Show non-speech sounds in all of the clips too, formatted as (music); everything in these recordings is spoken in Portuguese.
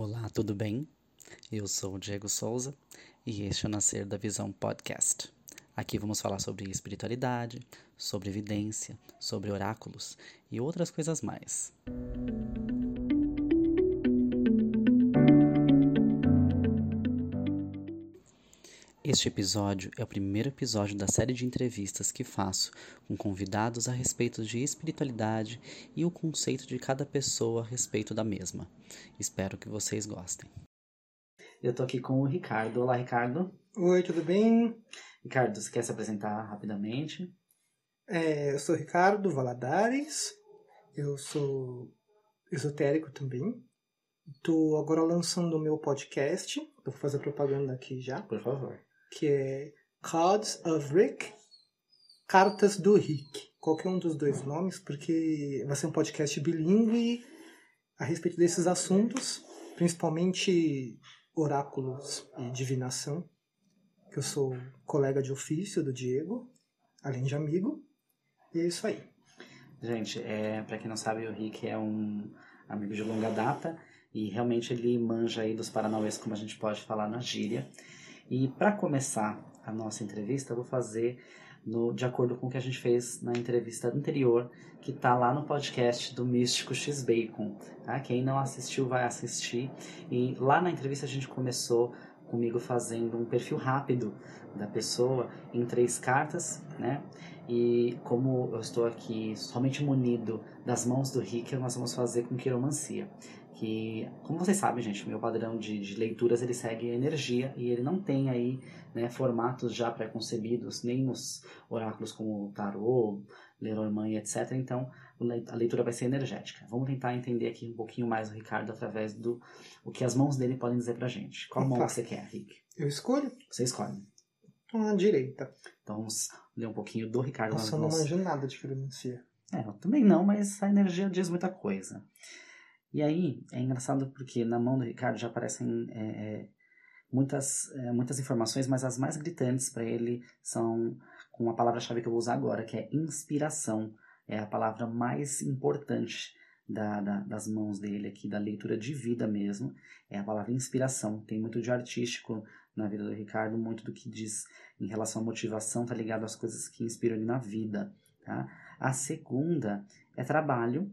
Olá, tudo bem? Eu sou o Diego Souza e este é o Nascer da Visão Podcast. Aqui vamos falar sobre espiritualidade, sobre evidência, sobre oráculos e outras coisas mais. Este episódio é o primeiro episódio da série de entrevistas que faço com convidados a respeito de espiritualidade e o conceito de cada pessoa a respeito da mesma. Espero que vocês gostem. Eu tô aqui com o Ricardo. Olá, Ricardo. Oi, tudo bem? Ricardo, você quer se apresentar rapidamente? É, eu sou Ricardo Valadares, eu sou esotérico também. Estou agora lançando o meu podcast, vou fazer propaganda aqui já. Por favor que é Cards of Rick, Cartas do Rick. Qualquer um dos dois nomes, porque vai ser um podcast bilíngue a respeito desses assuntos, principalmente oráculos e divinação, que eu sou colega de ofício do Diego, além de amigo. E é isso aí. Gente, é, para quem não sabe, o Rick é um amigo de longa data e realmente ele manja aí dos paranauês, como a gente pode falar na gíria. E para começar a nossa entrevista, eu vou fazer no, de acordo com o que a gente fez na entrevista anterior, que está lá no podcast do Místico X Bacon. Tá? Quem não assistiu vai assistir. E lá na entrevista a gente começou comigo fazendo um perfil rápido da pessoa em três cartas, né? E como eu estou aqui somente munido das mãos do Rick, nós vamos fazer com quiromancia que, como vocês sabem, gente, meu padrão de, de leituras ele segue a energia e ele não tem aí né, formatos já pré-concebidos, nem nos oráculos como tarô, Lenormand, etc. Então, a leitura vai ser energética. Vamos tentar entender aqui um pouquinho mais o Ricardo através do o que as mãos dele podem dizer pra gente. Qual Opa. mão você quer, Rick? Eu escolho. Você escolhe. Então, a direita. Então, vamos ler um pouquinho do Ricardo. Nossa, eu não manjo nada de filomencia. É, eu também não, mas a energia diz muita coisa. E aí é engraçado porque na mão do Ricardo já aparecem é, é, muitas, é, muitas informações, mas as mais gritantes para ele são com a palavra-chave que eu vou usar agora, que é inspiração. É a palavra mais importante da, da, das mãos dele aqui, da leitura de vida mesmo, é a palavra inspiração. Tem muito de artístico na vida do Ricardo, muito do que diz em relação à motivação, tá ligado às coisas que inspiram ele na vida. Tá? A segunda é trabalho,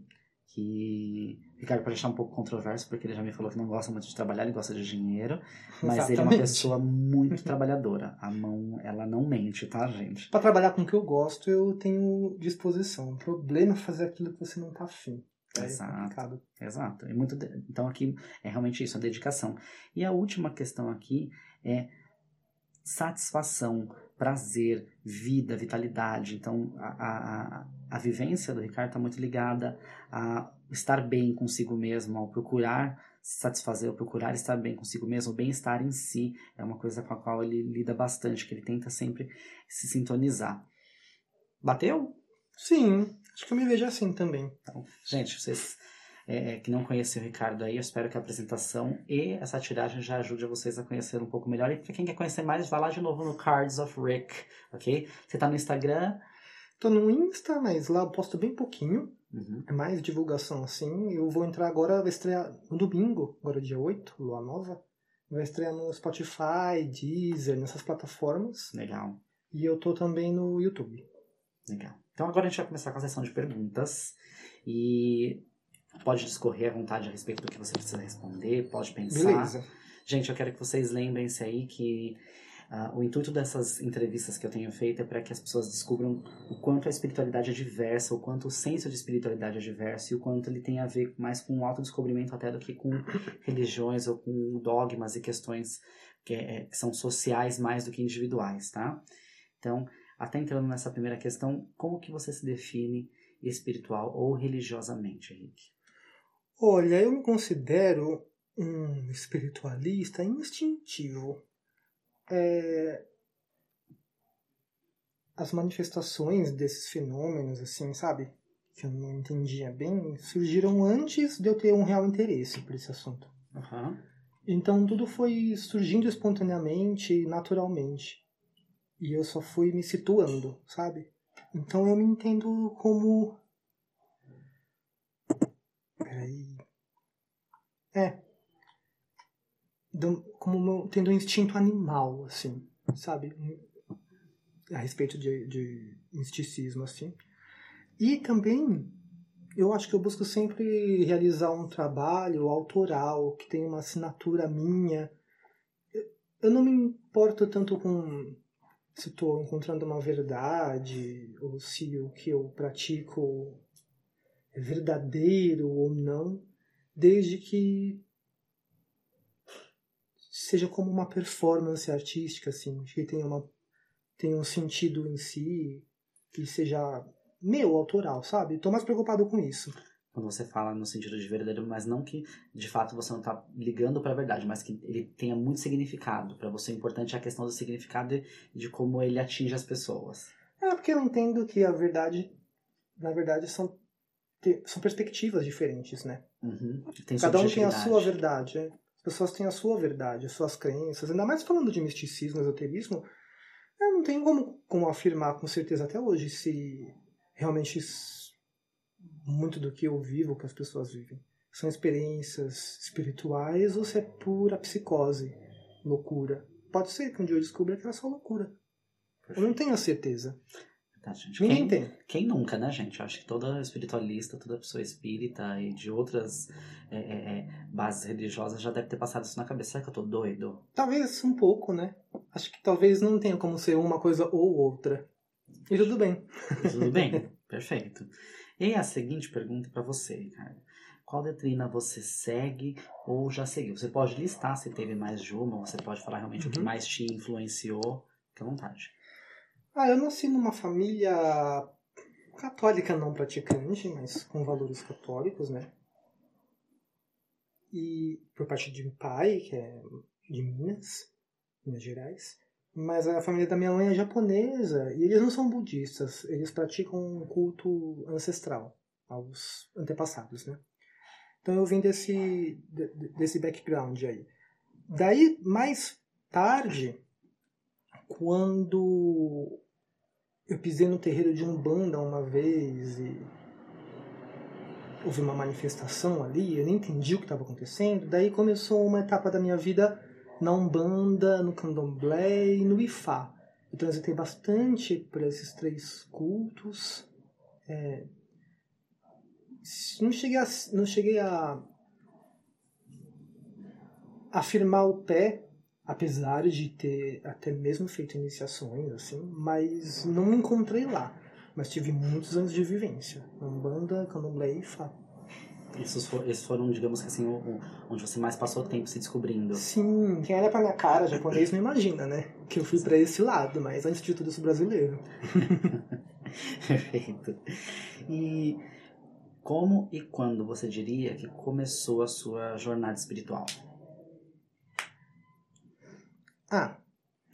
que Ricardo pode achar um pouco controverso, porque ele já me falou que não gosta muito de trabalhar, ele gosta de dinheiro, mas Exatamente. ele é uma pessoa muito trabalhadora. A mão, ela não mente, tá, gente? Para trabalhar com o que eu gosto, eu tenho disposição. O problema é fazer aquilo que você não tá afim. É Exato. Exato. É muito de... Então aqui é realmente isso, a dedicação. E a última questão aqui é satisfação, prazer, vida, vitalidade. Então, a, a, a vivência do Ricardo está muito ligada a estar bem consigo mesmo, ao procurar se satisfazer, ao procurar estar bem consigo mesmo, o bem-estar em si é uma coisa com a qual ele lida bastante, que ele tenta sempre se sintonizar. Bateu? Sim, acho que eu me vejo assim também. Então, gente, vocês é, que não conhecem o Ricardo aí, eu espero que a apresentação e essa tiragem já ajude vocês a conhecer um pouco melhor. E para quem quer conhecer mais, vá lá de novo no Cards of Rick, ok? Você tá no Instagram? Tô no Insta, mas lá eu posto bem pouquinho. Uhum. É mais divulgação assim. Eu vou entrar agora, vai estrear no domingo, agora dia 8, Lua Nova. Vai estrear no Spotify, Deezer, nessas plataformas. Legal. E eu tô também no YouTube. Legal. Então agora a gente vai começar com a sessão de perguntas. E pode discorrer à vontade a respeito do que você precisa responder, pode pensar. Beleza. Gente, eu quero que vocês lembrem-se aí que uh, o intuito dessas entrevistas que eu tenho feito é para que as pessoas descubram o quanto a espiritualidade é diversa, o quanto o senso de espiritualidade é diverso e o quanto ele tem a ver mais com o autodescobrimento até do que com religiões ou com dogmas e questões que, é, que são sociais mais do que individuais, tá? Então, até entrando nessa primeira questão, como que você se define espiritual ou religiosamente, Henrique? Olha, eu me considero um espiritualista instintivo. É... As manifestações desses fenômenos, assim, sabe? Que eu não entendia bem, surgiram antes de eu ter um real interesse por esse assunto. Uhum. Então tudo foi surgindo espontaneamente, naturalmente. E eu só fui me situando, sabe? Então eu me entendo como Peraí. É. como tendo um instinto animal, assim, sabe? A respeito de, de misticismo, assim. E também, eu acho que eu busco sempre realizar um trabalho autoral, que tem uma assinatura minha. Eu não me importo tanto com se estou encontrando uma verdade, ou se o que eu pratico é verdadeiro ou não, desde que seja como uma performance artística, assim, que tenha, uma, tenha um sentido em si, que seja meu, autoral, sabe? Estou mais preocupado com isso. Quando você fala no sentido de verdadeiro, mas não que de fato você não está ligando para a verdade, mas que ele tenha muito significado. Para você, o importante é a questão do significado e de como ele atinge as pessoas. É, porque eu entendo que a verdade, na verdade, são, são perspectivas diferentes, né? Uhum. Cada um tem a sua verdade. É? As pessoas têm a sua verdade, as suas crenças. Ainda mais falando de misticismo, esoterismo, eu não tenho como, como afirmar com certeza até hoje se realmente muito do que eu vivo, que as pessoas vivem. São experiências espirituais ou se é pura psicose, loucura. Pode ser que um dia eu descubra que era só loucura. Eu não tenho a certeza. Tá, gente. Ninguém quem, tem. Quem nunca, né, gente? Eu acho que toda espiritualista, toda pessoa espírita e de outras é, é, é bases religiosas já deve ter passado isso na cabeça. Será que eu tô doido? Talvez um pouco, né? Acho que talvez não tenha como ser uma coisa ou outra. E tudo bem. Tudo bem, (laughs) perfeito. E a seguinte pergunta para você, Ricardo. Qual doutrina você segue ou já seguiu? Você pode listar se teve mais de uma, você pode falar realmente uhum. o que uhum. mais te influenciou. Fique à vontade. Ah, eu nasci numa família católica não praticante, mas com valores católicos, né? E por parte de pai, que é de Minas, Minas Gerais. Mas a família da minha mãe é japonesa e eles não são budistas, eles praticam um culto ancestral aos antepassados, né? Então eu vim desse, desse background aí. Daí, mais tarde, quando eu pisei no terreiro de Umbanda uma vez e houve uma manifestação ali, eu nem entendi o que estava acontecendo, daí começou uma etapa da minha vida na Umbanda, no Candomblé e no Ifá. Eu transitei bastante por esses três cultos. É, não cheguei a, não cheguei a afirmar o pé, apesar de ter até mesmo feito iniciações, assim, mas não me encontrei lá. Mas tive muitos anos de vivência. Umbanda, Candomblé e Ifá. Esses, for, esses foram, digamos que assim, onde você mais passou tempo se descobrindo. Sim, quem olha pra minha cara japonês não imagina, né? Que eu fui para esse lado, mas antes de tudo eu sou brasileiro. (laughs) Perfeito. E como e quando você diria que começou a sua jornada espiritual? Ah,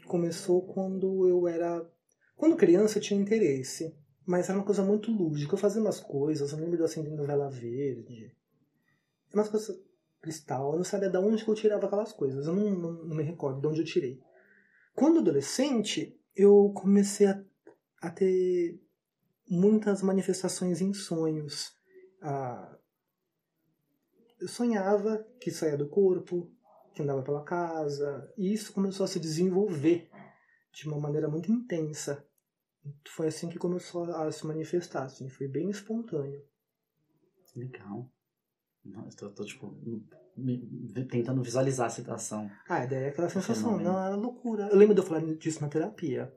começou quando eu era. Quando criança eu tinha interesse. Mas era uma coisa muito lúdica. Eu fazia umas coisas, eu lembro de eu acendendo vela verde. Umas coisas cristal. Eu não sabia de onde eu tirava aquelas coisas. Eu não, não, não me recordo de onde eu tirei. Quando adolescente, eu comecei a, a ter muitas manifestações em sonhos. Ah, eu sonhava que saía do corpo, que andava pela casa, e isso começou a se desenvolver de uma maneira muito intensa foi assim que começou a se manifestar, assim, foi bem espontâneo. Legal. Estou, tô, tipo, tentando visualizar a situação. Ah, daí é aquela sensação, não, era loucura. Eu lembro de eu falar disso na terapia.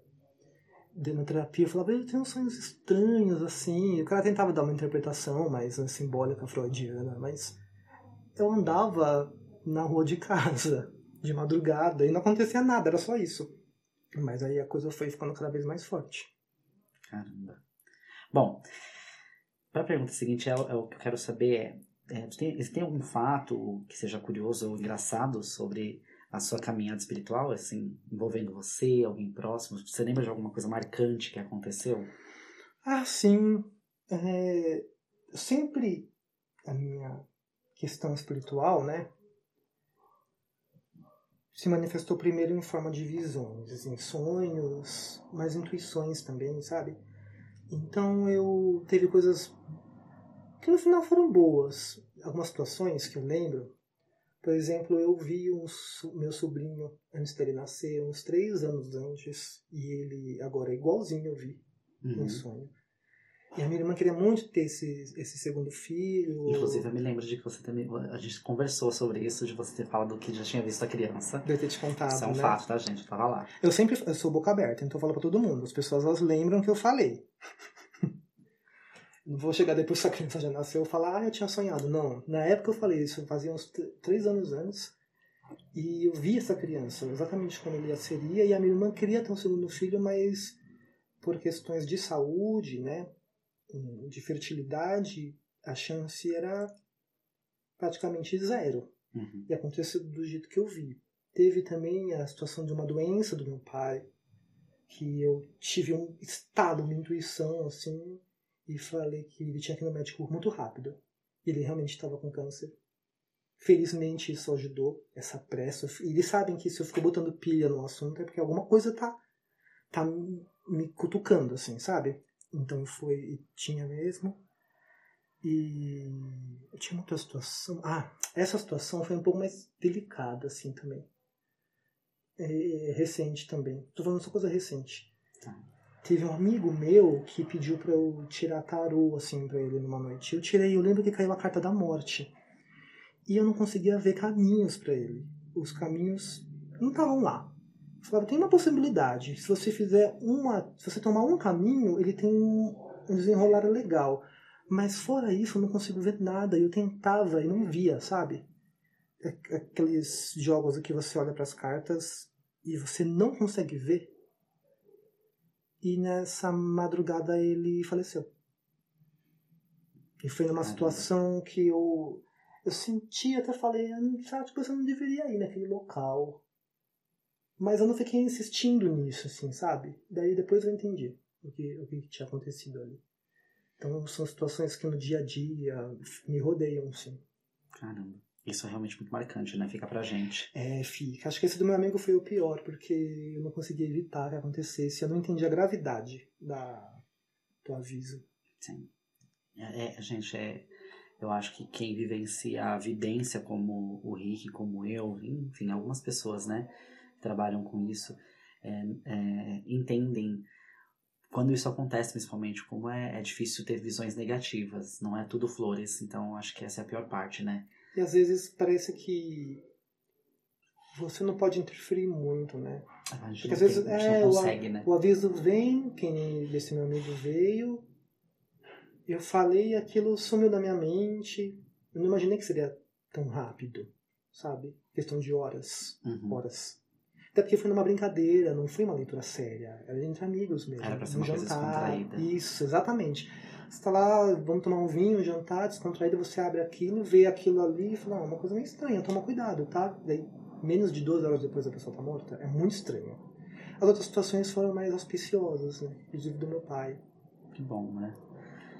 Na terapia eu falava, eu tenho sonhos estranhos, assim. O cara tentava dar uma interpretação mais né, simbólica freudiana, mas eu andava na rua de casa, de madrugada, e não acontecia nada, era só isso. Mas aí a coisa foi ficando cada vez mais forte. Caramba. Bom, para a pergunta seguinte, é, é, o que eu quero saber é, é tem, tem algum fato que seja curioso ou engraçado sobre a sua caminhada espiritual, assim, envolvendo você, alguém próximo? Você lembra de alguma coisa marcante que aconteceu? Ah, sim. É, sempre a minha questão espiritual, né, se manifestou primeiro em forma de visões, assim, sonhos, mas intuições também, sabe? Então eu teve coisas que no final foram boas. Algumas situações que eu lembro. Por exemplo, eu vi um, meu sobrinho, antes dele nascer, uns três anos antes, e ele agora é igualzinho eu vi uhum. em sonho. E a minha irmã queria muito ter esse, esse segundo filho. Inclusive, eu me lembro de que você também. A gente conversou sobre isso, de você ter falado que já tinha visto a criança. De eu ter te contado. Isso é um né? fato, tá, gente? Eu tava lá. Eu sempre eu sou boca aberta, então eu falo pra todo mundo. As pessoas elas lembram que eu falei. (laughs) Não vou chegar depois que a criança já nasceu e falar, ah, eu tinha sonhado. Não. Na época eu falei isso, fazia uns três anos antes. E eu vi essa criança, exatamente como ele seria. E a minha irmã queria ter um segundo filho, mas por questões de saúde, né? De fertilidade, a chance era praticamente zero. Uhum. E aconteceu do jeito que eu vi. Teve também a situação de uma doença do meu pai, que eu tive um estado, uma intuição, assim, e falei que ele tinha que ir no médico muito rápido. Ele realmente estava com câncer. Felizmente isso ajudou, essa pressa. E eles sabem que se eu fico botando pilha no assunto é porque alguma coisa tá, tá me cutucando, assim, sabe? Então foi, tinha mesmo. E eu tinha outra situação. Ah, essa situação foi um pouco mais delicada, assim, também. É, recente também. Tô falando só coisa recente. Tá. Teve um amigo meu que pediu para eu tirar tarô, assim, pra ele numa noite. Eu tirei, eu lembro que caiu a carta da morte. E eu não conseguia ver caminhos para ele. Os caminhos não estavam lá. Falava, tem uma possibilidade. Se você fizer uma. Se você tomar um caminho, ele tem um, um desenrolar legal. Mas fora isso, eu não consigo ver nada. Eu tentava e não via, sabe? Aqueles jogos que você olha para as cartas e você não consegue ver e nessa madrugada ele faleceu. E foi numa situação que eu, eu senti, até falei, sabe, tipo, você não deveria ir naquele local. Mas eu não fiquei insistindo nisso, assim, sabe? Daí depois eu entendi o que, o que tinha acontecido ali. Então são situações que no dia a dia me rodeiam, sim. Caramba. Isso é realmente muito marcante, né? Fica pra gente. É, fica. Acho que esse do meu amigo foi o pior, porque eu não consegui evitar que acontecesse. Eu não entendi a gravidade da, do aviso. Sim. É, é, gente, é, eu acho que quem vivencia a vidência como o Rick, como eu, enfim, algumas pessoas, né, trabalham com isso, é, é, entendem quando isso acontece, principalmente, como é, é difícil ter visões negativas, não é tudo flores. Então, acho que essa é a pior parte, né? E às vezes parece que você não pode interferir muito, né? Porque às vezes é, consegue, o, né? o aviso vem, quem desse meu amigo veio, eu falei aquilo sumiu da minha mente. Eu não imaginei que seria tão rápido, sabe? Questão de horas. Uhum. Horas. Até porque foi numa brincadeira, não foi uma leitura séria. Era entre amigos mesmo. Era pra ser um uma jantar. Isso, exatamente. Você tá lá, vamos tomar um vinho, um jantar, descontraído, você abre aquilo, vê aquilo ali e fala, ah, uma coisa meio estranha, toma cuidado, tá? Daí, menos de 12 horas depois a pessoa tá morta, é muito estranho. As outras situações foram mais auspiciosas, né? Inclusive do meu pai. Que bom, né?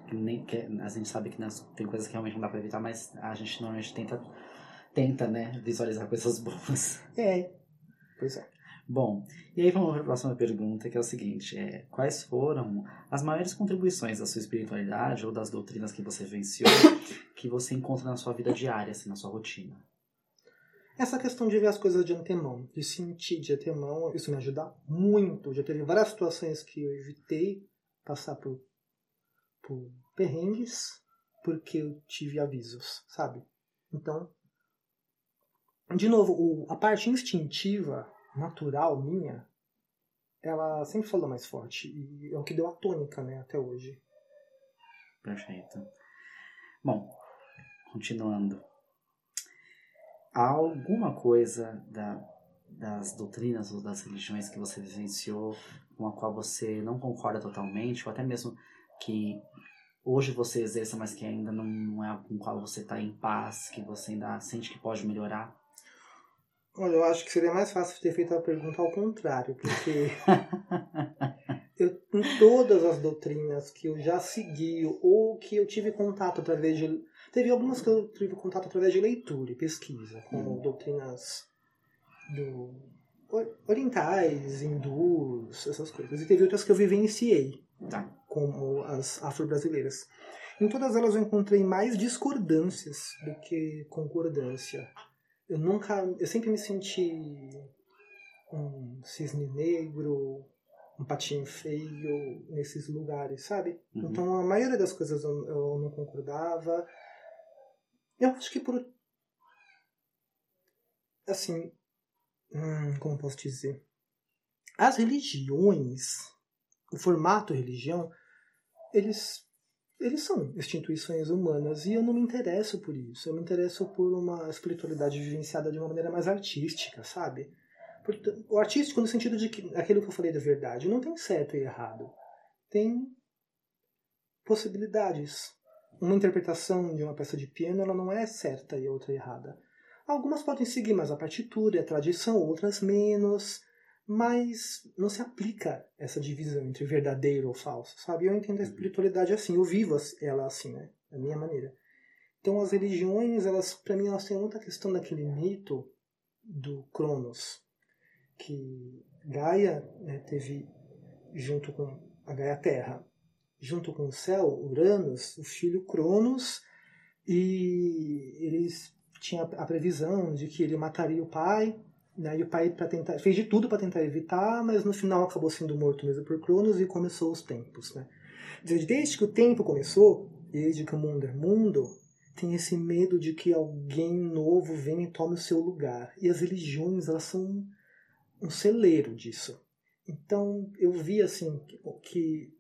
Que nem, que, a gente sabe que nas, tem coisas que realmente não dá pra evitar, mas a gente normalmente tenta, tenta, né, visualizar coisas boas. É, pois é. Bom, e aí vamos para a próxima pergunta, que é o seguinte: é, quais foram as maiores contribuições da sua espiritualidade ou das doutrinas que você venceu (coughs) que você encontra na sua vida diária, assim, na sua rotina? Essa questão de ver as coisas de antemão, de sentir de antemão, isso me ajuda muito. Já teve várias situações que eu evitei passar por, por perrengues porque eu tive avisos, sabe? Então, de novo, o, a parte instintiva natural minha, ela sempre falou mais forte. E é o que deu a tônica, né, até hoje. Perfeito. Bom, continuando. Há alguma coisa da, das doutrinas ou das religiões que você vivenciou com a qual você não concorda totalmente, ou até mesmo que hoje você exerça, mas que ainda não, não é com qual você está em paz, que você ainda sente que pode melhorar? Olha, eu acho que seria mais fácil ter feito a pergunta ao contrário, porque (laughs) eu, em todas as doutrinas que eu já segui ou que eu tive contato através de. Teve algumas que eu tive contato através de leitura e pesquisa, como hum. doutrinas do, orientais, hindus, essas coisas. E teve outras que eu vivenciei, tá. como as afro-brasileiras. Em todas elas eu encontrei mais discordâncias do que concordância. Eu nunca, eu sempre me senti um cisne negro, um patinho feio nesses lugares, sabe? Uhum. Então a maioria das coisas eu, eu não concordava. Eu acho que por. Assim. Hum, como posso dizer? As religiões, o formato religião, eles, eles são instituições humanas e eu não me interesso por isso. Eu me interesso por uma espiritualidade vivenciada de uma maneira mais artística, sabe? O artístico no sentido de que aquilo que eu falei da verdade não tem certo e errado. Tem possibilidades. Uma interpretação de uma peça de piano ela não é certa e outra errada. Algumas podem seguir mais a partitura a tradição, outras menos, mas não se aplica essa divisão entre verdadeiro ou falso, sabe? Eu entendo a espiritualidade assim, eu vivo ela assim, né? Da minha maneira. Então as religiões, elas, para mim, elas têm muita questão daquele mito do Cronos, que Gaia né, teve junto com a Gaia Terra, junto com o céu, Uranus, o filho Cronos, e eles tinham a previsão de que ele mataria o pai, né, e o pai para tentar fez de tudo para tentar evitar, mas no final acabou sendo morto mesmo por Cronos e começou os tempos, né? Desde que o tempo começou, desde que o mundo é mundo, tem esse medo de que alguém novo venha e tome o seu lugar. E as religiões, elas são um celeiro disso. Então eu vi assim que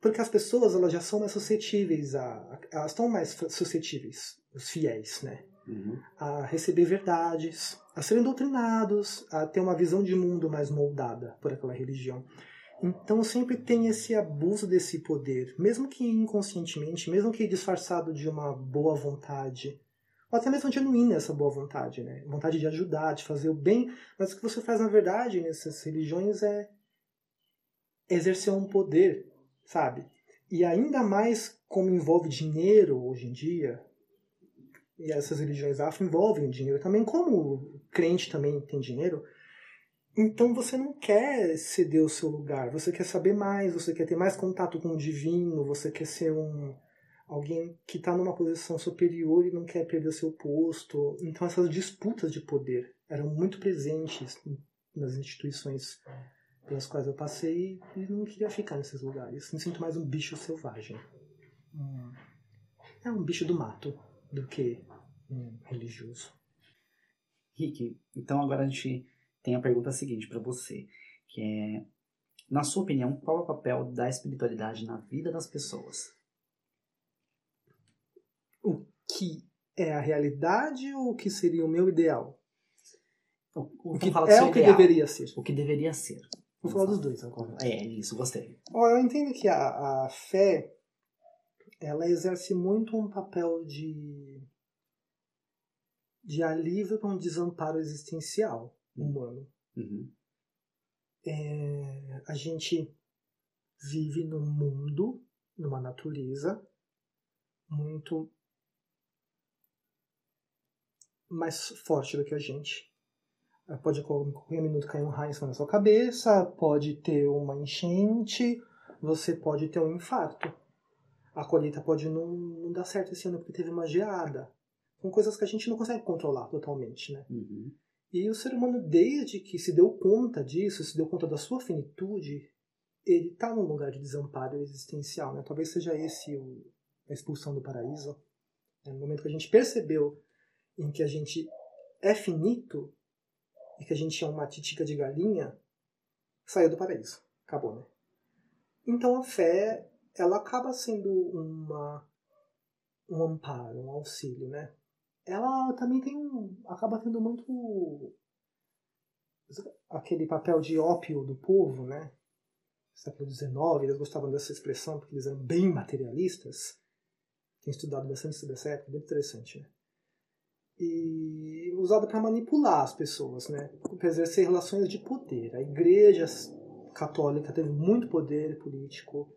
porque as pessoas elas já são mais suscetíveis a elas estão mais suscetíveis os fiéis, né? Uhum. A receber verdades, a serem doutrinados, a ter uma visão de mundo mais moldada por aquela religião. Então sempre tem esse abuso desse poder, mesmo que inconscientemente, mesmo que disfarçado de uma boa vontade, ou até mesmo genuína essa boa vontade, né? Vontade de ajudar, de fazer o bem, mas o que você faz na verdade nessas religiões é exercer um poder, sabe? E ainda mais como envolve dinheiro hoje em dia, e essas religiões afro envolvem dinheiro também, como o crente também tem dinheiro, então você não quer ceder o seu lugar, você quer saber mais, você quer ter mais contato com o divino, você quer ser um alguém que está numa posição superior e não quer perder seu posto. Então essas disputas de poder eram muito presentes nas instituições pelas quais eu passei e não queria ficar nesses lugares. Me sinto mais um bicho selvagem. Hum. É um bicho do mato do que um religioso. Rick, então agora a gente tem a pergunta seguinte para você, que é, na sua opinião, qual é o papel da espiritualidade na vida das pessoas? o que é a realidade ou o que seria o meu ideal? O, o que é o que ideal. deveria ser. O que deveria ser. Vou falar dos dois agora. É, isso, gostei. eu entendo que a, a fé ela exerce muito um papel de de alívio para um desamparo existencial humano. Uhum. É, a gente vive num mundo, numa natureza muito mais forte do que a gente. Pode a qualquer minuto cair um raio na sua cabeça, pode ter uma enchente, você pode ter um infarto. A colheita pode não, não dar certo esse ano porque teve uma geada. São coisas que a gente não consegue controlar totalmente, né? Uhum. E o ser humano, desde que se deu conta disso, se deu conta da sua finitude, ele está num lugar de desamparo existencial, né? Talvez seja esse o, a expulsão do paraíso. É no momento que a gente percebeu em que a gente é finito e que a gente é uma titica de galinha, saiu do paraíso. Acabou, né? Então a fé, ela acaba sendo uma um amparo, um auxílio, né? Ela também tem um, acaba tendo muito aquele papel de ópio do povo, né? Século XIX, eles gostavam dessa expressão porque eles eram bem materialistas. Tenho estudado bastante sobre essa época, bem interessante, né? e usado para manipular as pessoas, né? Para exercer relações de poder. A Igreja Católica teve muito poder político.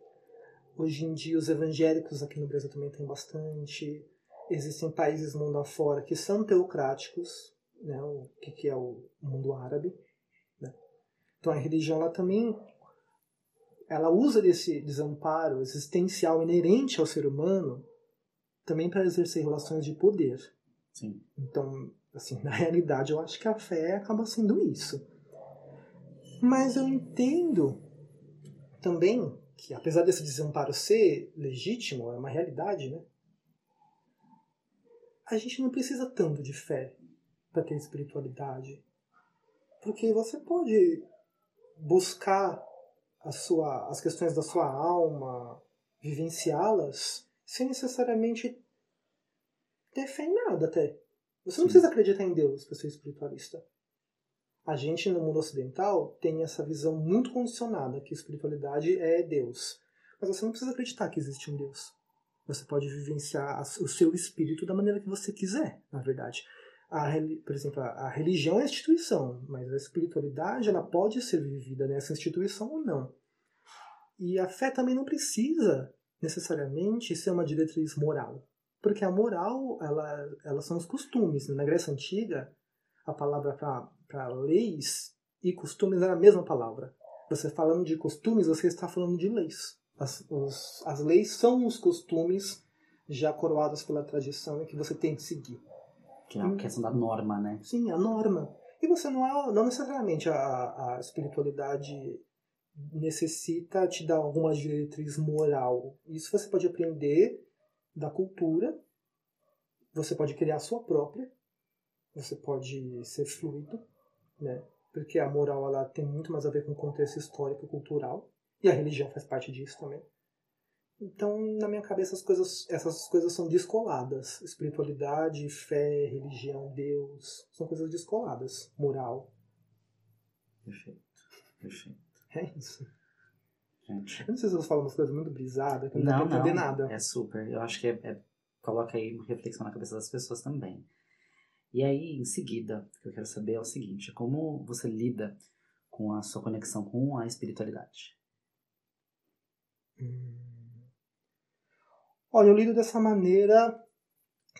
Hoje em dia, os evangélicos aqui no Brasil também têm bastante. Existem países mundo afora que são teocráticos, né? O que, que é o mundo árabe, né? Então a religião ela também ela usa desse desamparo existencial inerente ao ser humano também para exercer relações de poder. Sim. Então, Assim, (laughs) na realidade, eu acho que a fé acaba sendo isso. Mas eu entendo também que, apesar desse desamparo ser legítimo, é uma realidade, né? A gente não precisa tanto de fé para ter espiritualidade. Porque você pode buscar a sua, as questões da sua alma, vivenciá-las, sem necessariamente ter fé em nada até. Você não Sim. precisa acreditar em Deus para ser espiritualista. A gente no mundo ocidental tem essa visão muito condicionada que espiritualidade é Deus. Mas você não precisa acreditar que existe um Deus. Você pode vivenciar o seu espírito da maneira que você quiser, na verdade. A, por exemplo, a religião é a instituição, mas a espiritualidade ela pode ser vivida nessa instituição ou não. E a fé também não precisa necessariamente ser uma diretriz moral. Porque a moral, ela, ela são os costumes. Na Grécia Antiga, a palavra para leis e costumes era a mesma palavra. Você falando de costumes, você está falando de leis. As, os, as leis são os costumes já coroados pela tradição e que você tem que seguir. Que é a questão da norma, né? Sim, a norma. E você não é, não necessariamente a, a espiritualidade necessita te dar alguma diretriz moral. Isso você pode aprender da cultura, você pode criar a sua própria, você pode ser fluido, né? Porque a moral ela tem muito mais a ver com o contexto histórico e cultural, e a religião faz parte disso também. Então, na minha cabeça, as coisas, essas coisas são descoladas. Espiritualidade, fé, religião, Deus, são coisas descoladas. Moral. Perfeito. Perfeito. É isso. Gente. Eu não sei se eu falo umas coisas muito brisadas, que não, não dá pra entender nada. É super. Eu acho que é, é, coloca aí uma reflexão na cabeça das pessoas também. E aí, em seguida, o que eu quero saber é o seguinte: como você lida com a sua conexão com a espiritualidade? Hum. Olha, eu lido dessa maneira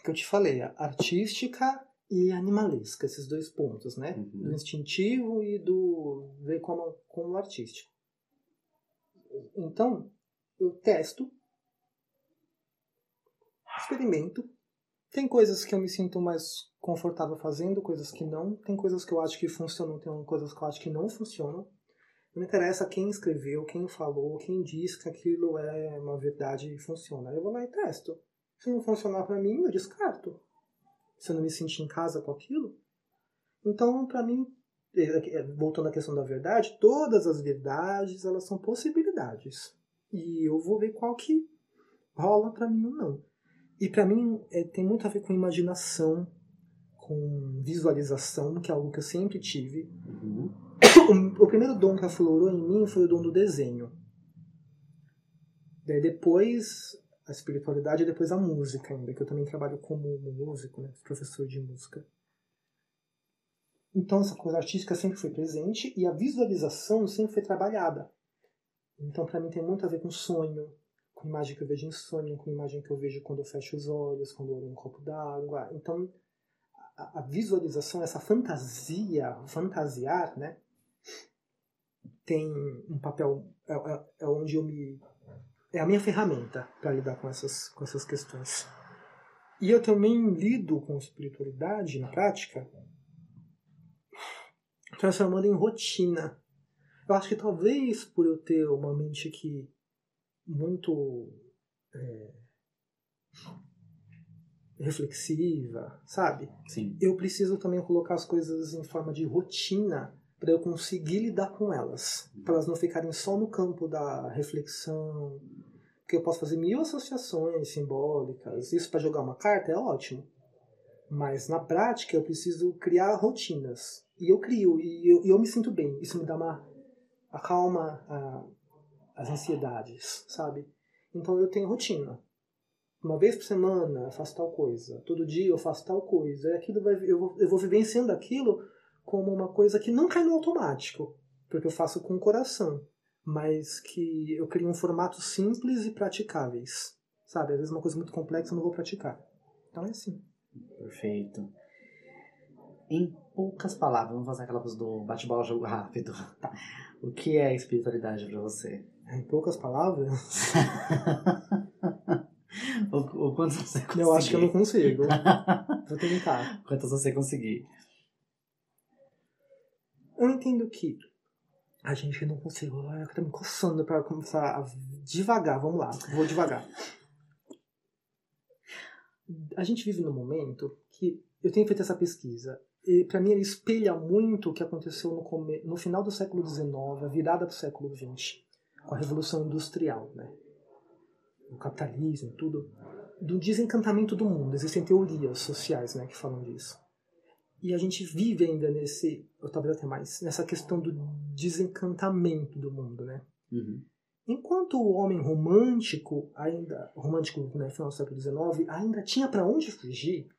que eu te falei, artística e animalesca, esses dois pontos, né? Uhum. Do instintivo e do ver como, como artístico. Então, eu testo, experimento. Tem coisas que eu me sinto mais confortável fazendo, coisas que não. Tem coisas que eu acho que funcionam, tem coisas que eu acho que não funcionam. Não interessa quem escreveu, quem falou, quem disse que aquilo é uma verdade e funciona. Eu vou lá e testo. Se não funcionar para mim, eu descarto. Se eu não me sentir em casa com aquilo. Então, para mim, é, é, voltando à questão da verdade, todas as verdades elas são possibilidades. E eu vou ver qual que rola para mim ou não. E para mim é, tem muito a ver com imaginação, com visualização, que é algo que eu sempre tive. Uhum. (coughs) O, o, primeiro dom que aflorou em mim foi o dom do desenho. Daí depois a espiritualidade e depois a música ainda, que eu também trabalho como músico, né, professor de música. Então essa coisa artística sempre foi presente e a visualização sempre foi trabalhada. Então para mim tem muito a ver com sonho, com imagem que eu vejo em sonho, com imagem que eu vejo quando eu fecho os olhos, quando eu olho um copo d'água. Então a, a, visualização, essa fantasia, fantasiar, né, tem um papel é, é, é onde eu me é a minha ferramenta para lidar com essas com essas questões. E eu também lido com espiritualidade na prática transformando em rotina. Eu acho que talvez por eu ter uma mente que muito é, reflexiva, sabe? Sim. Eu preciso também colocar as coisas em forma de rotina para eu conseguir lidar com elas, para elas não ficarem só no campo da reflexão, que eu posso fazer mil associações simbólicas. Isso para jogar uma carta é ótimo. Mas na prática eu preciso criar rotinas. E eu crio, e eu, eu me sinto bem. Isso me dá uma. acalma a, as ansiedades, sabe? Então eu tenho rotina. Uma vez por semana eu faço tal coisa. Todo dia eu faço tal coisa. E aquilo vai, eu, vou, eu vou vivenciando aquilo como uma coisa que não cai no automático. Porque eu faço com o coração. Mas que eu crio um formato simples e praticáveis. Sabe? Às vezes uma coisa muito complexa eu não vou praticar. Então é assim. Perfeito. Em poucas palavras, vamos fazer aquela coisa do bate-bola jogo rápido. (laughs) Tá. O que é espiritualidade para você? Em poucas palavras? (laughs) ou, ou quantos você conseguir? Eu acho que eu não consigo. (laughs) Vou tentar. Quantas você conseguir. Eu entendo que a gente não consegue. Eu tô me coçando pra começar a devagar. Vamos lá, vou devagar. A gente vive num momento que eu tenho feito essa pesquisa e para mim ele espelha muito o que aconteceu no, come... no final do século XIX, a virada do século XX, com a revolução industrial, né? O capitalismo, tudo, do desencantamento do mundo. Existem teorias sociais, né, que falam disso. E a gente vive ainda nesse, ou talvez até mais, nessa questão do desencantamento do mundo, né? Uhum. Enquanto o homem romântico, ainda romântico no né, final do século XIX, ainda tinha para onde fugir,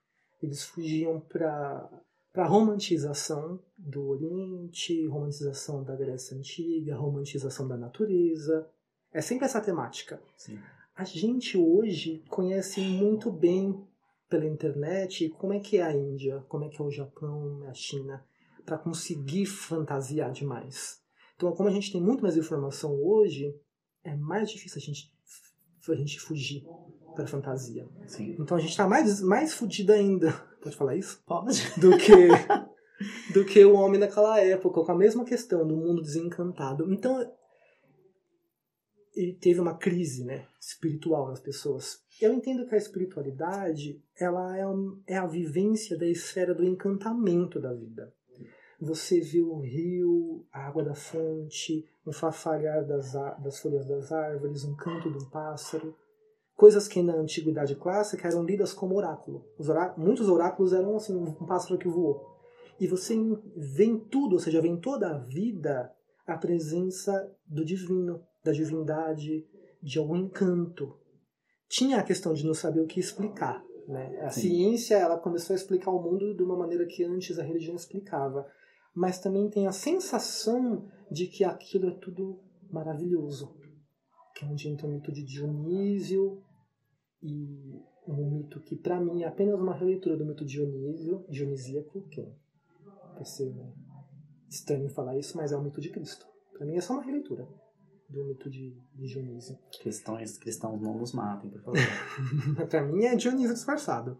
eles fugiam para para a romantização do Oriente, romantização da Grécia Antiga, romantização da natureza. É sempre essa temática. Sim. A gente hoje conhece muito bem pela internet como é que é a Índia, como é que é o Japão, a China, para conseguir fantasiar demais. Então, como a gente tem muito mais informação hoje, é mais difícil a gente, a gente fugir para fantasia. Sim. Então a gente está mais, mais fudido ainda, (laughs) pode falar isso? Pode. Do que, (laughs) do que o homem naquela época, com a mesma questão do mundo desencantado. Então, e teve uma crise né, espiritual nas pessoas. Eu entendo que a espiritualidade ela é, um, é a vivência da esfera do encantamento da vida. Você vê o rio, a água da fonte, um farfalhar das, das folhas das árvores, um canto de um pássaro. Coisas que na antiguidade clássica eram lidas como oráculo. Orá muitos oráculos eram assim, um pássaro que voou. E você vê em tudo, ou seja, vê em toda a vida a presença do divino, da divindade, de algum encanto. Tinha a questão de não saber o que explicar. Né? A Sim. ciência ela começou a explicar o mundo de uma maneira que antes a religião explicava. Mas também tem a sensação de que aquilo é tudo maravilhoso. Que é onde entra o mito de Dionísio e um mito que para mim é apenas uma releitura do mito Dionísio, dionisíaco, que é estranho falar isso, mas é o mito de Cristo. Para mim é só uma releitura do mito de, de Dionísio. Cristãos, cristãos não nos matem, por favor. (laughs) para mim é Dionísio disfarçado.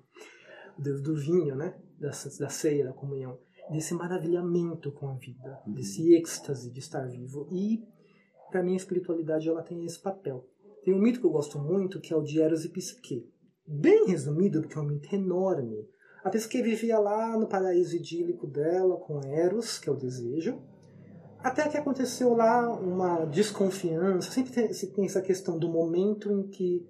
O deus do vinho, né? Da, da ceia, da comunhão. Desse maravilhamento com a vida, uhum. desse êxtase de estar vivo. E, para mim, a espiritualidade ela tem esse papel. Tem um mito que eu gosto muito, que é o de Eros e Psique. Bem resumido, porque é um mito enorme. A Psique vivia lá no paraíso idílico dela, com Eros, que é o desejo, até que aconteceu lá uma desconfiança. Sempre tem, tem essa questão do momento em que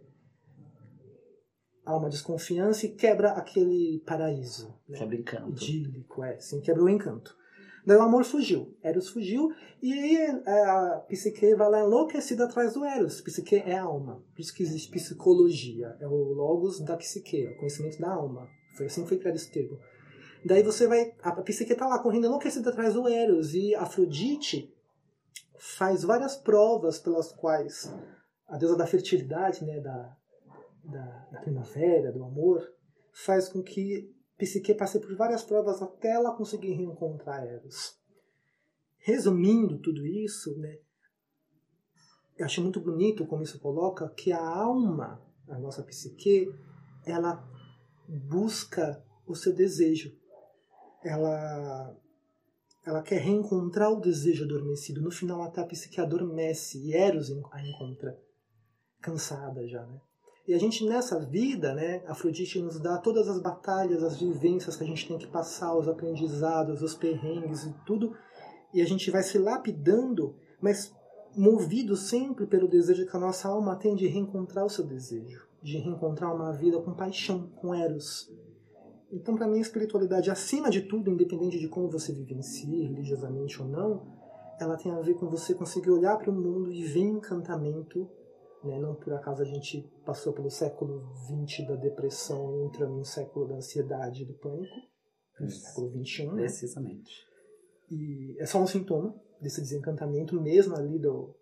há uma desconfiança e quebra aquele paraíso. Né? Quebra o encanto. Idílico, é. Sim, quebra o encanto. Daí o amor fugiu. Eros fugiu e é, a psique vai lá enlouquecida atrás do Eros. Psique é alma. Por isso que existe psicologia. É o logos da psique, é o conhecimento da alma. Foi assim que foi criado esse termo. Daí você vai. A psique tá lá correndo enlouquecida atrás do Eros. E Afrodite faz várias provas pelas quais a deusa da fertilidade, né, da, da, da primavera, do amor, faz com que Psique passe por várias provas até ela conseguir reencontrar Eros. Resumindo tudo isso, né, eu acho muito bonito como isso coloca que a alma, a nossa psique, ela busca o seu desejo ela ela quer reencontrar o desejo adormecido. No final, até a psique adormece e Eros a encontra cansada já, né? E a gente nessa vida, né, Afrodite nos dá todas as batalhas, as vivências que a gente tem que passar, os aprendizados, os perrengues e tudo, e a gente vai se lapidando, mas movido sempre pelo desejo que a nossa alma tem de reencontrar o seu desejo, de reencontrar uma vida com paixão, com Eros. Então, para mim, a espiritualidade, acima de tudo, independente de como você vivencia, religiosamente ou não, ela tem a ver com você conseguir olhar para o mundo e ver encantamento. Né? Não por acaso a gente passou pelo século XX da depressão e entrando no século da ansiedade e do pânico, no século XXI. Né? Precisamente. E é só um sintoma desse desencantamento mesmo ali do,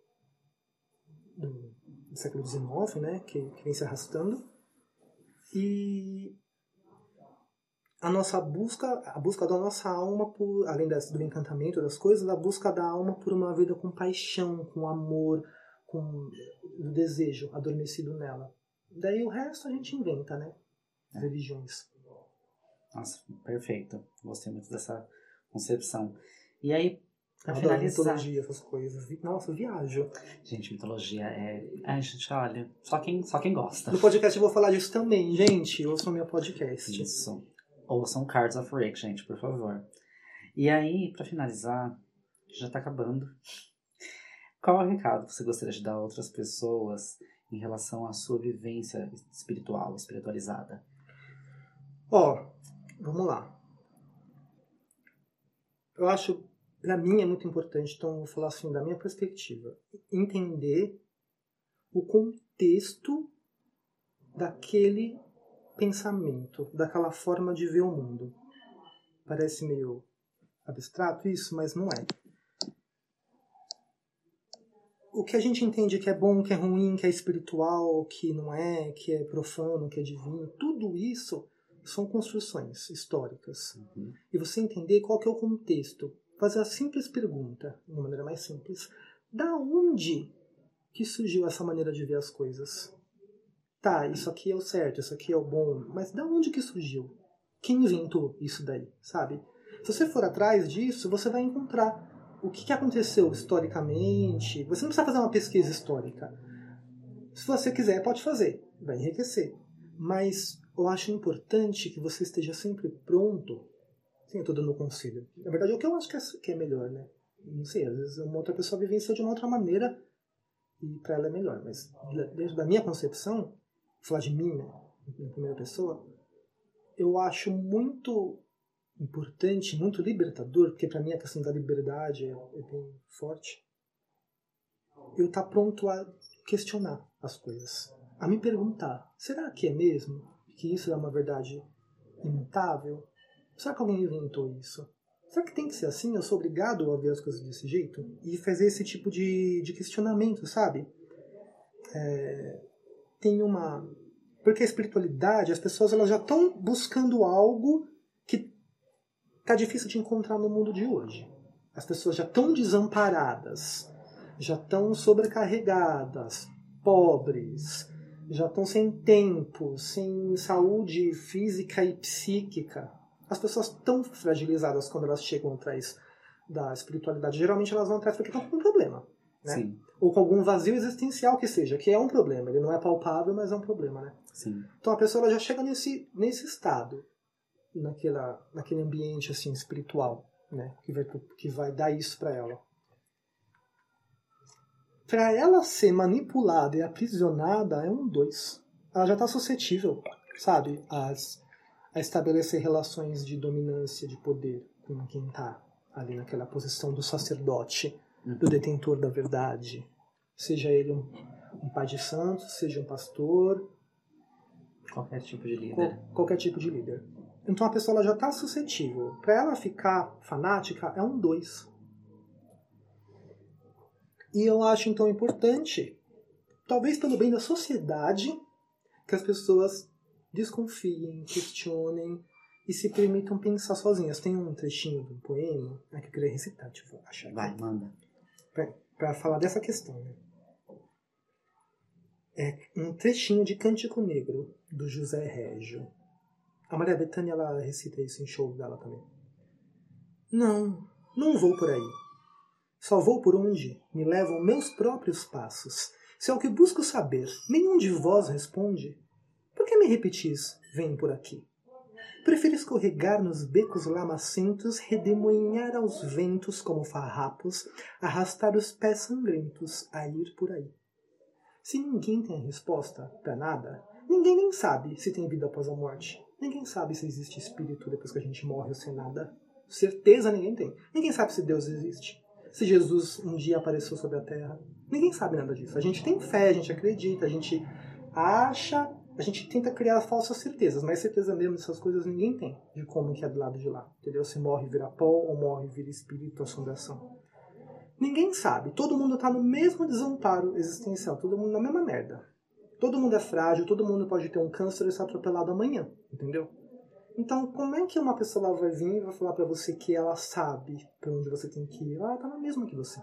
do, do século XIX, né? que, que vem se arrastando. E a nossa busca, a busca da nossa alma por, além das, do encantamento das coisas, a busca da alma por uma vida com paixão, com amor, com o desejo adormecido nela. Daí o resto a gente inventa, né? As religiões. Nossa, perfeito. Gostei muito dessa concepção. E aí, pra Adoro finalizar. mitologia, essas coisas. Nossa, viajo. Gente, mitologia é. Ai, gente, olha. Só quem, só quem gosta. No podcast eu vou falar disso também, gente. Ouçam meu podcast. Isso. Ouçam Cards of Rick, gente, por favor. E aí, pra finalizar, já tá acabando. Qual é o recado que você gostaria de dar a outras pessoas em relação à sua vivência espiritual, espiritualizada? Ó, vamos lá. Eu acho, pra mim é muito importante, então vou falar assim da minha perspectiva, entender o contexto daquele pensamento, daquela forma de ver o mundo. Parece meio abstrato isso, mas não é. O que a gente entende que é bom, que é ruim, que é espiritual, que não é, que é profano, que é divino, tudo isso são construções históricas. Uhum. E você entender qual que é o contexto. Fazer a simples pergunta, de uma maneira mais simples. Da onde que surgiu essa maneira de ver as coisas? Tá, isso aqui é o certo, isso aqui é o bom, mas da onde que surgiu? Quem inventou isso daí, sabe? Se você for atrás disso, você vai encontrar o que, que aconteceu historicamente. Você não precisa fazer uma pesquisa histórica. Se você quiser, pode fazer, vai enriquecer. Mas eu acho importante que você esteja sempre pronto. Sim, eu estou dando um conselho. Na verdade, é o que eu acho que é, que é melhor, né? Não sei, às vezes uma outra pessoa vivencia de uma outra maneira e para ela é melhor. Mas dentro da minha concepção, falar de mim, né? Em primeira pessoa, eu acho muito importante, muito libertador, porque para mim a questão da liberdade é, é bem forte. Eu estar tá pronto a questionar as coisas, a me perguntar: será que é mesmo que isso é uma verdade imutável? Será que alguém inventou isso? Será que tem que ser assim? Eu sou obrigado a ver as coisas desse jeito? E fazer esse tipo de, de questionamento, sabe? É, tem uma. Porque a espiritualidade, as pessoas elas já estão buscando algo tá difícil de encontrar no mundo de hoje. As pessoas já estão desamparadas, já estão sobrecarregadas, pobres, já estão sem tempo, sem saúde física e psíquica. As pessoas estão fragilizadas quando elas chegam atrás da espiritualidade. Geralmente elas vão atrás porque estão com um problema. Né? Sim, Ou com algum vazio existencial que seja, que é um problema. Ele não é palpável, mas é um problema. Né? sim. Então a pessoa já chega nesse, nesse estado, naquela, naquele ambiente assim espiritual, né? que, vai, que vai dar isso para ela. Para ela ser manipulada e aprisionada é um dois. Ela já está suscetível, sabe, às, a estabelecer relações de dominância, de poder com quem está ali naquela posição do sacerdote, do detentor da verdade. Seja ele um, um pai de santos, seja um pastor, Qualquer tipo de líder. qual- qualquer tipo de líder. Então a pessoa já está suscetível. Para ela ficar fanática é um dois. E eu acho então importante, talvez pelo bem da sociedade, que as pessoas desconfiem, questionem e se permitam pensar sozinhas. Tem um trechinho do poema né, que eu queria recitar, deixa eu achar Vai, manda. para falar dessa questão. Né? É um trechinho de Cântico Negro, do José Régio. A Maria Bethânia ela recita isso em show dela também. Não, não vou por aí. Só vou por onde me levam meus próprios passos. Se ao que busco saber, nenhum de vós responde, por que me repetis, vem por aqui? Prefiro escorregar nos becos lamacentos, redemoinhar aos ventos como farrapos, arrastar os pés sangrentos a ir por aí. Se ninguém tem resposta para nada, ninguém nem sabe se tem vida após a morte. Ninguém sabe se existe espírito depois que a gente morre ou sem nada. Certeza ninguém tem. Ninguém sabe se Deus existe. Se Jesus um dia apareceu sobre a terra. Ninguém sabe nada disso. A gente tem fé, a gente acredita, a gente acha, a gente tenta criar falsas certezas, mas certeza mesmo dessas coisas ninguém tem, de como que é do lado de lá. Entendeu? Se morre vira pó ou morre vira espírito, assombração. Ninguém sabe. Todo mundo tá no mesmo desamparo existencial. Todo mundo na mesma merda. Todo mundo é frágil, todo mundo pode ter um câncer e ser atropelado amanhã. Entendeu? Então, como é que uma pessoa vai vir e vai falar pra você que ela sabe pra onde você tem que ir? Ela tá na mesma que você.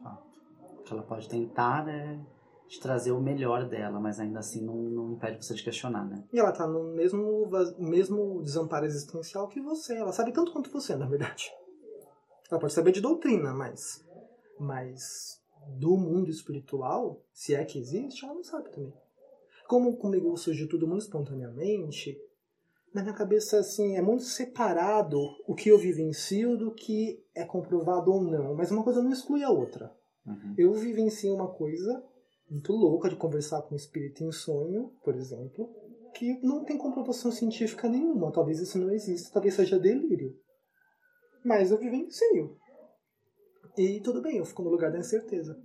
Fato. Ela pode tentar é de trazer o melhor dela, mas ainda assim não, não impede você de questionar, né? E ela tá no mesmo, mesmo desamparo existencial que você. Ela sabe tanto quanto você, na verdade. Ela pode saber de doutrina, mas. Mas. Do mundo espiritual, se é que existe, ela não sabe também. Como comigo surgiu tudo muito espontaneamente, na minha cabeça, assim, é muito separado o que eu vivencio do que é comprovado ou não. Mas uma coisa não exclui a outra. Uhum. Eu vivencio uma coisa muito louca de conversar com um espírito em sonho, por exemplo, que não tem comprovação científica nenhuma. Talvez isso não exista, talvez seja delírio. Mas eu vivencio. E tudo bem, eu fico no lugar da incerteza.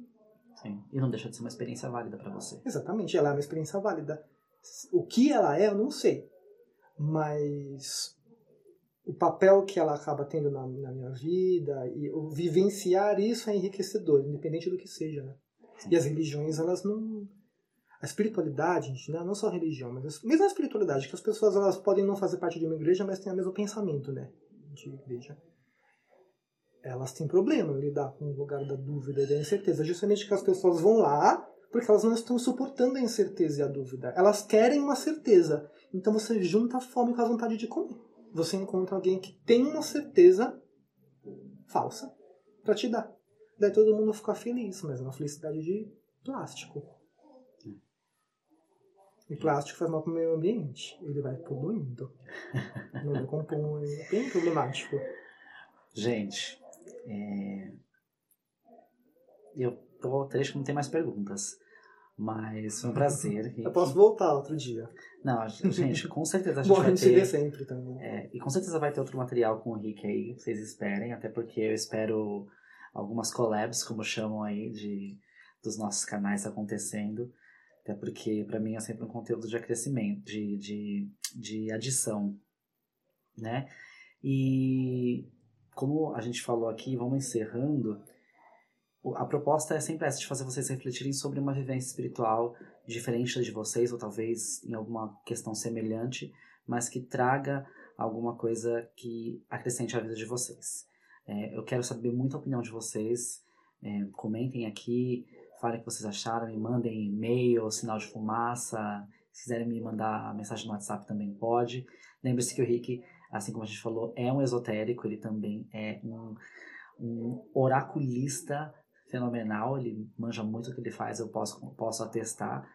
Sim. E não deixa de ser uma experiência válida para você. Exatamente, ela é uma experiência válida. O que ela é, eu não sei. Mas o papel que ela acaba tendo na, na minha vida e o vivenciar isso é enriquecedor, independente do que seja, né? E as religiões, elas não. A espiritualidade, gente, né? não só a religião, mas mesmo a espiritualidade, que as pessoas elas podem não fazer parte de uma igreja, mas têm o mesmo pensamento, né? De igreja. Elas têm problema em lidar com o lugar da dúvida e da incerteza. Justamente que as pessoas vão lá porque elas não estão suportando a incerteza e a dúvida. Elas querem uma certeza. Então você junta a fome com a vontade de comer. Você encontra alguém que tem uma certeza falsa para te dar. Daí todo mundo fica feliz, mas é uma felicidade de plástico. E plástico faz mal para o meio ambiente. Ele vai poluindo. Não (laughs) decompõe. É bem problemático. Gente, é... eu tô triste que não tem mais perguntas. Mas foi um prazer. Rick. Eu posso voltar outro dia. Não, gente, com certeza a (laughs) gente Bom, a vai gente se vê ter. sempre também. É, e com certeza vai ter outro material com o Rick aí, vocês esperem, até porque eu espero algumas collabs, como chamam aí, de, dos nossos canais acontecendo. Até porque para mim é sempre um conteúdo de acrescimento, de, de, de adição, né? E como a gente falou aqui, vamos encerrando. A proposta é sempre essa, de fazer vocês refletirem sobre uma vivência espiritual diferente de vocês, ou talvez em alguma questão semelhante, mas que traga alguma coisa que acrescente a vida de vocês. É, eu quero saber muito a opinião de vocês. É, comentem aqui, falem o que vocês acharam, me mandem e-mail, sinal de fumaça. Se quiserem me mandar mensagem no WhatsApp também pode. Lembre-se que o Rick, assim como a gente falou, é um esotérico, ele também é um, um oraculista fenomenal, ele manja muito o que ele faz, eu posso, posso atestar.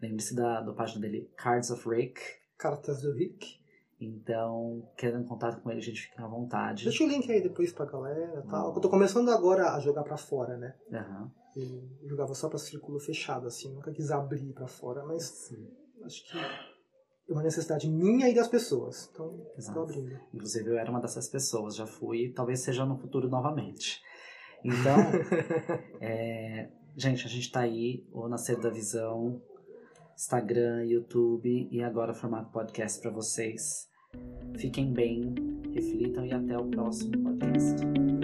Lembre-se da, da página dele, Cards of Rick. Cartas do Rick. Então, querendo contato com ele, a gente fica à vontade. Deixa o link aí depois pra galera e tal. Eu tô começando agora a jogar pra fora, né? Aham. Eu jogava só pra círculo fechado, assim. Nunca quis abrir pra fora, mas Sim. acho que uma necessidade minha e das pessoas. Então, tô abrindo. Inclusive, eu era uma dessas pessoas, já fui talvez seja no futuro novamente. Então, (laughs) é, gente, a gente tá aí, o Nascer da Visão, Instagram, YouTube e agora formato podcast para vocês. Fiquem bem, reflitam e até o próximo podcast.